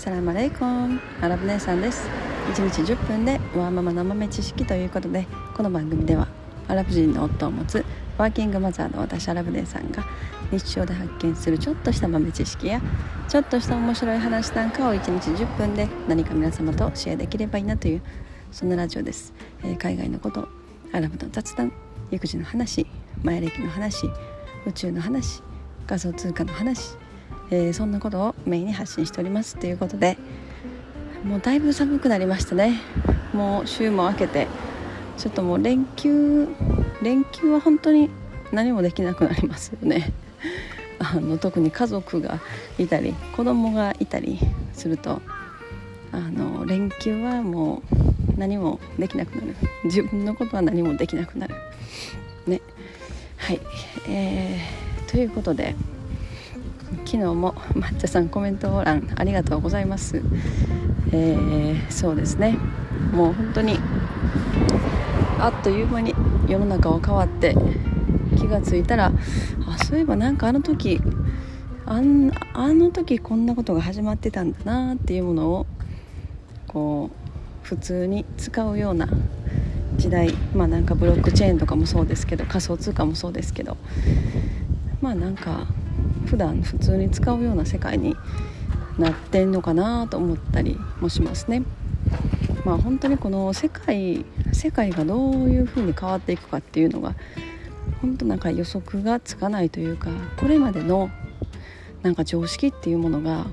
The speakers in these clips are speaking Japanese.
サラマレイコン。アラブ姉さんです。1日10分でワーママの豆知識ということでこの番組ではアラブ人の夫を持つワーキングマザーの私アラブ姉さんが日常で発見するちょっとした豆知識やちょっとした面白い話なんかを1日10分で何か皆様とシェアできればいいなというそんなラジオです、えー、海外のことアラブの雑談育児の話前歴の話宇宙の話仮想通貨の話えー、そんなことをメインに発信しておりますということでもうだいぶ寒くなりましたね。もう週も明けてちょっともう連休連休は本当に何もできなくなりますよね。あの特に家族がいたり子供がいたりするとあの連休はもう何もできなくなる。自分のことは何もできなくなる。ね。はい。えー、ということで昨日も抹茶さんコメント欄ありがとうございます、えー、そうですね。もう本当にあっという間に世の中は変わって気がついたらあそういえばなんかあの時あんあの時こんなことが始まってたんだなっていうものをこう普通に使うような時代まあなんかブロックチェーンとかもそうですけど仮想通貨もそうですけどまあなんか普段普通に使うような世界になってんのかなと思ったりもしますね。まあ、本当にこの世界世界がどういうふうに変わっていくかっていうのが本当なんか予測がつかないというかこれまでのなんか常識っていうものが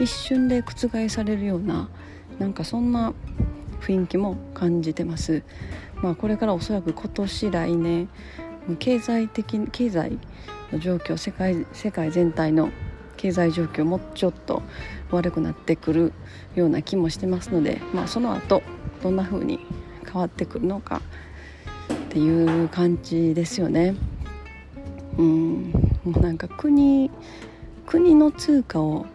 一瞬で覆されるようななんかそんな雰囲気も感じてます。まあ、これからおそらく今年来年経済的経済の状況世界世界全体の経済状況もちょっと悪くなってくるような気もしてますので、まあ、その後どんな風に変わってくるのかっていう感じですよね。うんもうなんか国国の通貨を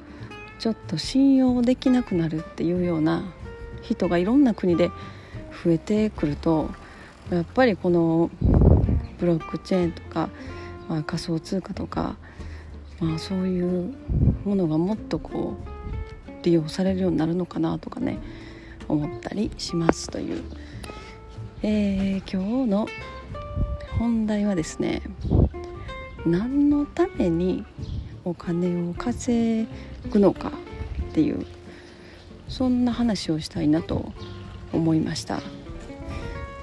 ちょっと信用できなくなるっていうような人がいろんな国で増えてくるとやっぱりこのブロックチェーンとかまあ、仮想通貨とか、まあ、そういうものがもっとこう利用されるようになるのかなとかね思ったりしますという、えー、今日の本題はですね何のためにお金を稼ぐのかっていうそんな話をしたいなと思いました。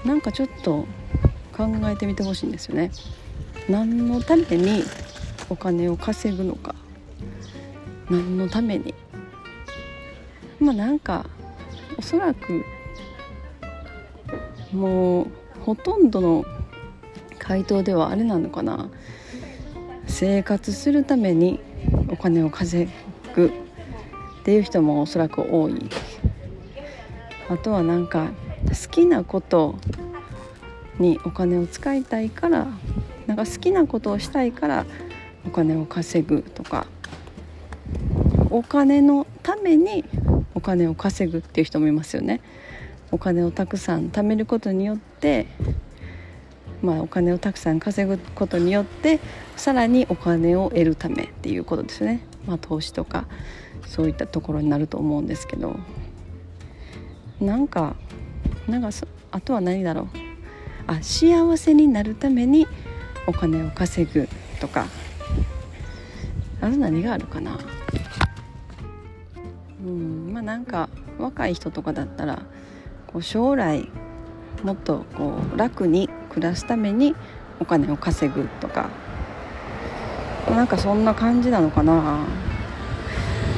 なんかちょっと考えてみてほしいんですよね。何のためにお金を稼ぐのか。何のために。まあなんかおそらくもうほとんどの回答ではあれなのかな。生活するためにお金を稼ぐ。っていう人もおそらく多い。あとはなんか好きなことにお金を使いたいからなんか好きなことをしたいからお金を稼ぐとか。お金のためにお金を稼ぐっていう人もいますよね。お金をたくさん貯めることによってまあ、お金をたくさん稼ぐことによってさらにお金を得るためっていうことですね、まあ、投資とかそういったところになると思うんですけど。なんかなんかあとは何だろう。あ幸せになるためにお金を稼ぐとかあと何があるかな。うんまあなんか若い人とかだったらこう将来もっとこう楽に暮らすためにお金を稼ぐとかなんかそんな感じなのかな。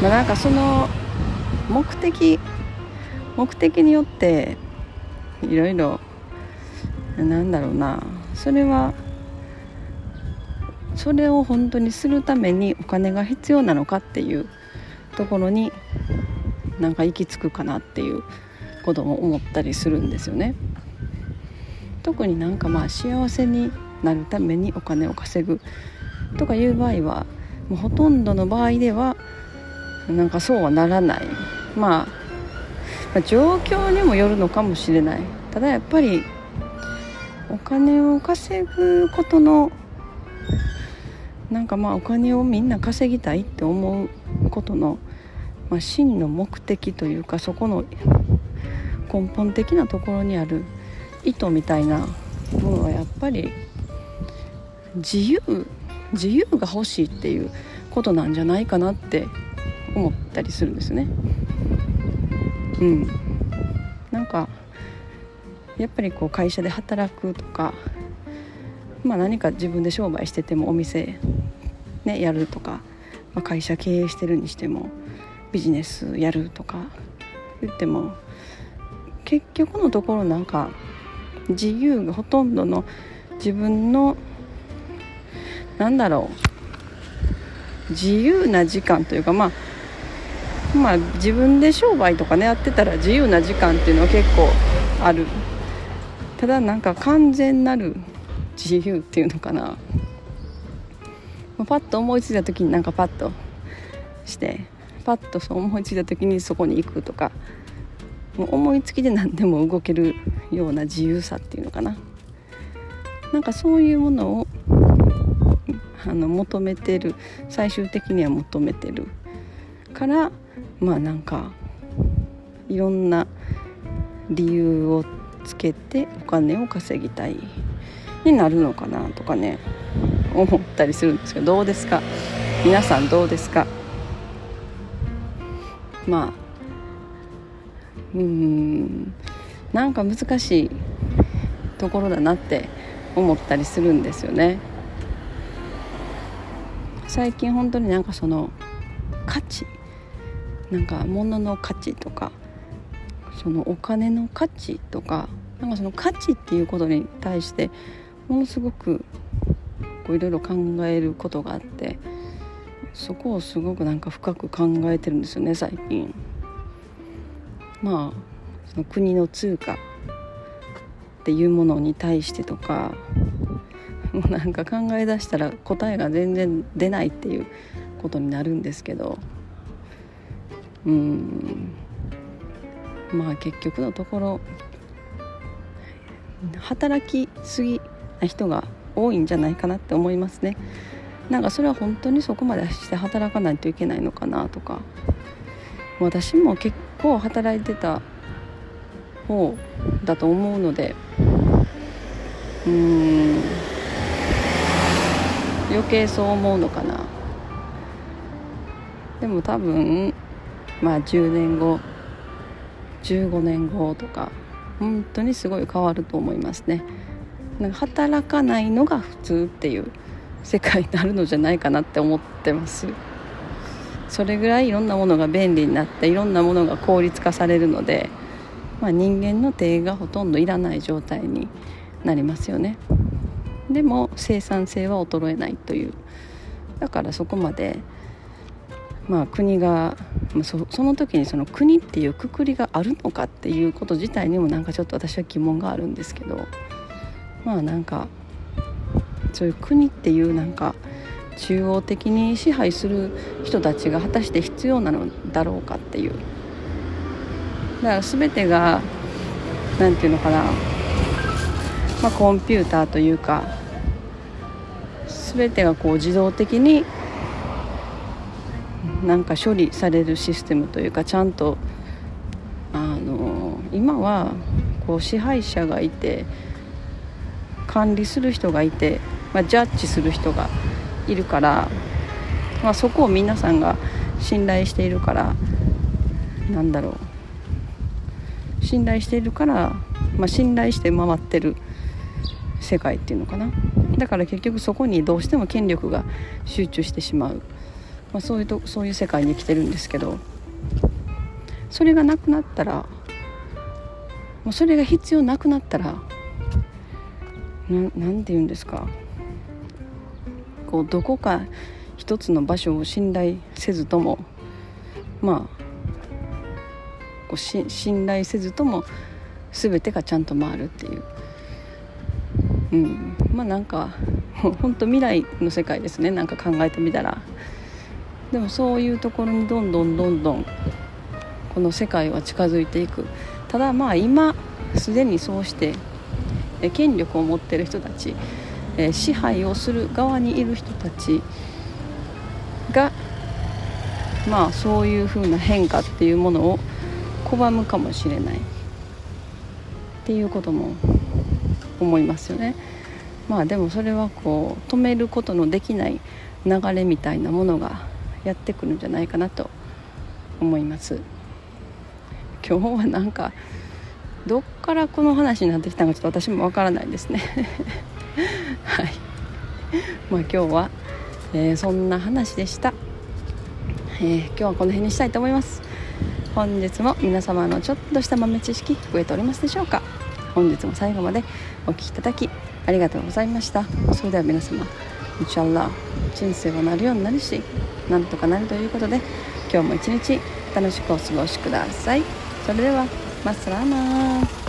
まあなんかその目的目的によっていろいろなんだろうな。それはそれを本当にするためにお金が必要なのかっていうところになんか行き着くかなっていうことも思ったりするんですよね。特になんかまあ幸せになるためにお金を稼ぐとかいう場合はもうほとんどの場合ではなんかそうはならない、まあ、まあ状況にもよるのかもしれないただやっぱりお金を稼ぐことのなんかまあお金をみんな稼ぎたいって思うことの、まあ、真の目的というかそこの根本的なところにある意図みたいなものはやっぱり自由自由が欲しいっていうことなんじゃないかなって思ったりするんですね。うん、なんかやっぱりこう会社で働くとか、まあ、何か自分で商売しててもお店、ね、やるとか、まあ、会社経営してるにしてもビジネスやるとか言っても結局のところなんか自由がほとんどの自分のなんだろう自由な時間というかまあまあ自分で商売とかねやってたら自由な時間っていうのは結構ある。ただなんか完全なる自由っていうのかな。パッと思いついた時になんかパッとしてパッとそう思いついた時にそこに行くとかもう思いつきで何でも動けるような自由さっていうのかな。なんかそういうものをあの求めてる最終的には求めてるからまあなんかいろんな理由をつけてお金を稼ぎたいになるのかなとかね。思ったりするんですけどどうですか？皆さんどうですか？まあうんなんか難しいところだなって思ったりするんですよね。最近本当になんかその価値なんか物の価値とかそのお金の価値とかなんかその価値っていうことに対してものすごくこういろいろ考えることがあってそこをすごくなんか深く考えてるんですよね最近。まあその国の通貨っていうものに対してとかもうなんか考え出したら答えが全然出ないっていうことになるんですけどうんまあ結局のところ働きすぎな人が多いんじゃないかなって思いますね。なんかそれは本当にそこまでして働かないといけないのかなとか。私も結構働いてた方だと思うので。うーん。余計そう思うのかな。でも多分まあ10年後15年後とか本当にすごい変わると思いますね。なんか働かないのが普通っていう世界になるのじゃないかなって思ってます。それぐらいいろんなものが便利になっていろんなものが効率化されるので、まあ、人間の手がほとんどいらない状態になりますよね。でも生産性は衰えないという。だからそこまでまあ、国がそその時にその国っていうくくりがあるのかっていうこと自体にもなんかちょっと私は疑問があるんですけど。まあなんかそういう国っていうなんか中央的に支配する人たちが果たして必要なのだろうかっていう。だから全てが何て言うのかな、まあ、コンピューターというか全てがこう自動的になんか処理されるシステムというかちゃんとあの今はこう支配者がいて管理する人がいて、まあ、ジャッジする人がいるから、まあ、そこを皆さんが信頼しているからなんだろう。信頼しているから、まあ、信頼して回ってる世界っていうのかな。だから結局そこにどうしても権力が集中してしまう。まあ、そういうとそういう世界に生きてるんですけどそれがなくなったらもうそれが必要なくなったら何て言うんですか？こうどこか一つの場所を信頼せずともまあこうし信頼せずとも全てがちゃんと回るっていう、うん、まあなんか 本当未来の世界ですね。なんか考えてみたら。でもそういうところにどんどんどんどんこの世界は近づいていく。ただまあ今すでにそうして権力を持ってる人たち支配をする側にいる人たちがまあそういう風な変化っていうものを拒むかもしれないっていうことも思いますよね。まあでもそれはこう止めることのできない流れみたいなものがやってくるんじゃないかなと思います今日はなんかどっからこの話になってきたのかちょっと私もわからないですね。はい。まあ今日は、えー、そんな話でした、えー、今日はこの辺にしたいと思います。本日も皆様のちょっとした豆知識増えておりますでしょうか。本日も最後までお聴きいただきありがとうございました。それでは皆様インシャラ人生はなるようになるしなんとかなるということで今日も一日楽しくお過ごしください。それではマッサラーマー